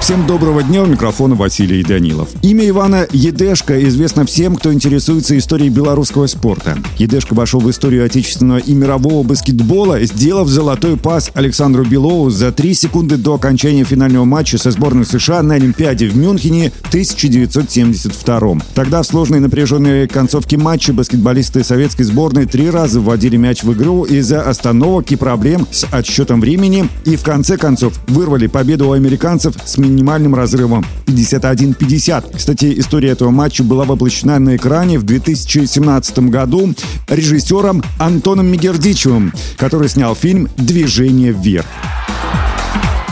Всем доброго дня, у микрофона Василий Данилов. Имя Ивана Едешко известно всем, кто интересуется историей белорусского спорта. Едешко вошел в историю отечественного и мирового баскетбола, сделав золотой пас Александру Белову за три секунды до окончания финального матча со сборной США на Олимпиаде в Мюнхене в 1972 Тогда в сложной напряженной концовке матча баскетболисты советской сборной три раза вводили мяч в игру из-за остановок и проблем с отсчетом времени и в конце концов вырвали победу у американцев с минимальным разрывом 51-50. Кстати, история этого матча была воплощена на экране в 2017 году режиссером Антоном Мегердичевым, который снял фильм «Движение вверх».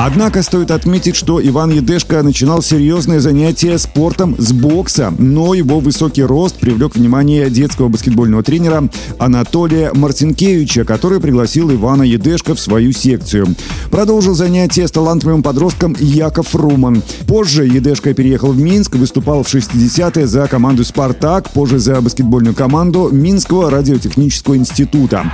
Однако стоит отметить, что Иван Едешко начинал серьезное занятие спортом с бокса, но его высокий рост привлек внимание детского баскетбольного тренера Анатолия Мартинкевича, который пригласил Ивана Едешко в свою секцию. Продолжил занятие с талантливым подростком Яков Руман. Позже Едешко переехал в Минск, выступал в 60-е за команду «Спартак», позже за баскетбольную команду Минского радиотехнического института.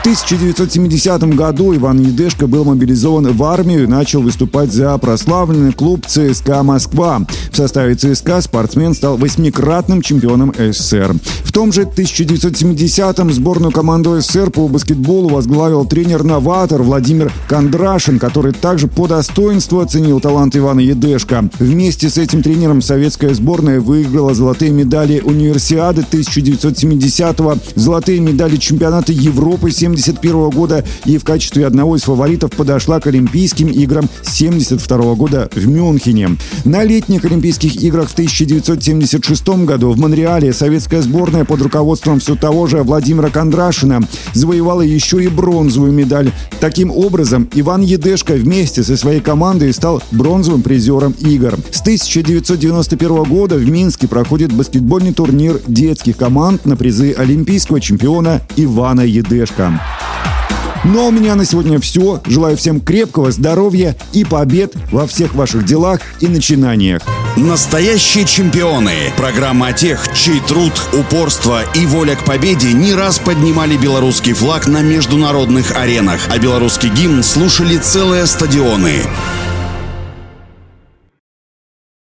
В 1970 году Иван Едешко был мобилизован в армию и начал выступать за прославленный клуб ЦСКА «Москва». В составе ЦСКА спортсмен стал восьмикратным чемпионом СССР. В том же 1970-м сборную команду СССР по баскетболу возглавил тренер-новатор Владимир Кондрашин, который также по достоинству оценил талант Ивана Едешко. Вместе с этим тренером советская сборная выиграла золотые медали Универсиады 1970-го, золотые медали чемпионата Европы 70 1971 года и в качестве одного из фаворитов подошла к Олимпийским играм 1972 года в Мюнхене. На летних Олимпийских играх в 1976 году в Монреале советская сборная под руководством все того же Владимира Кондрашина завоевала еще и бронзовую медаль. Таким образом, Иван Едешко вместе со своей командой стал бронзовым призером игр. С 1991 года в Минске проходит баскетбольный турнир детских команд на призы олимпийского чемпиона Ивана Едешко. Ну а у меня на сегодня все. Желаю всем крепкого здоровья и побед во всех ваших делах и начинаниях. Настоящие чемпионы. Программа о тех, чей труд, упорство и воля к победе не раз поднимали белорусский флаг на международных аренах, а белорусский гимн слушали целые стадионы.